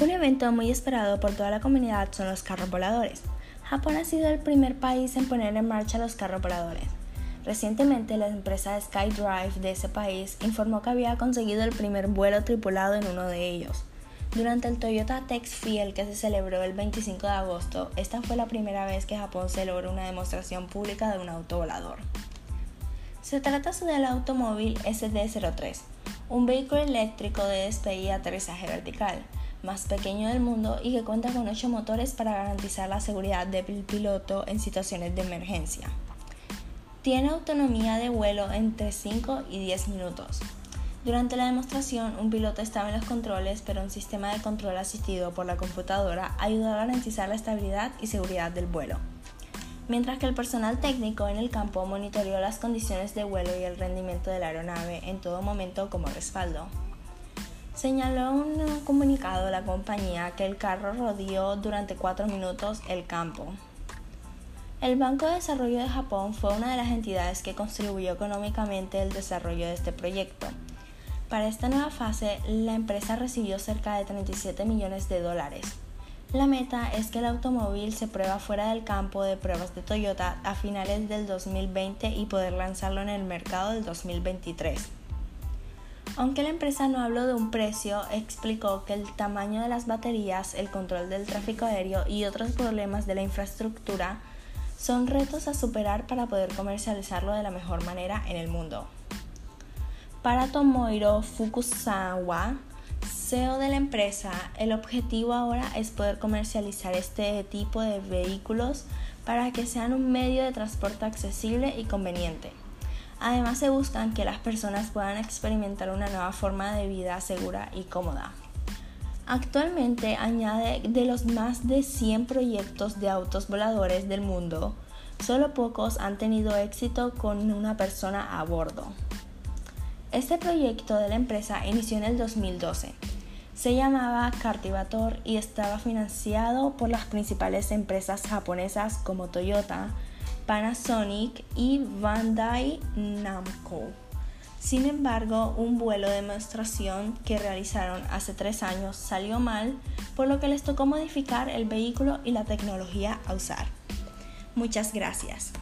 Un evento muy esperado por toda la comunidad son los carros voladores. Japón ha sido el primer país en poner en marcha los carros voladores. Recientemente, la empresa SkyDrive de ese país informó que había conseguido el primer vuelo tripulado en uno de ellos. Durante el Toyota Tex Field que se celebró el 25 de agosto, esta fue la primera vez que Japón celebró una demostración pública de un auto volador. Se trata del automóvil SD03, un vehículo eléctrico de despegue y aterrizaje vertical más pequeño del mundo y que cuenta con 8 motores para garantizar la seguridad del piloto en situaciones de emergencia. Tiene autonomía de vuelo entre 5 y 10 minutos. Durante la demostración, un piloto estaba en los controles, pero un sistema de control asistido por la computadora ayudó a garantizar la estabilidad y seguridad del vuelo. Mientras que el personal técnico en el campo monitoreó las condiciones de vuelo y el rendimiento de la aeronave en todo momento como respaldo. Señaló un comunicado la compañía que el carro rodeó durante cuatro minutos el campo. El Banco de Desarrollo de Japón fue una de las entidades que contribuyó económicamente al desarrollo de este proyecto. Para esta nueva fase, la empresa recibió cerca de 37 millones de dólares. La meta es que el automóvil se prueba fuera del campo de pruebas de Toyota a finales del 2020 y poder lanzarlo en el mercado del 2023. Aunque la empresa no habló de un precio, explicó que el tamaño de las baterías, el control del tráfico aéreo y otros problemas de la infraestructura son retos a superar para poder comercializarlo de la mejor manera en el mundo. Para Tomohiro Fukusawa, CEO de la empresa, el objetivo ahora es poder comercializar este tipo de vehículos para que sean un medio de transporte accesible y conveniente. Además se buscan que las personas puedan experimentar una nueva forma de vida segura y cómoda. Actualmente añade de los más de 100 proyectos de autos voladores del mundo, solo pocos han tenido éxito con una persona a bordo. Este proyecto de la empresa inició en el 2012. Se llamaba Cartivator y estaba financiado por las principales empresas japonesas como Toyota, Panasonic y Bandai Namco. Sin embargo, un vuelo de demostración que realizaron hace tres años salió mal, por lo que les tocó modificar el vehículo y la tecnología a usar. Muchas gracias.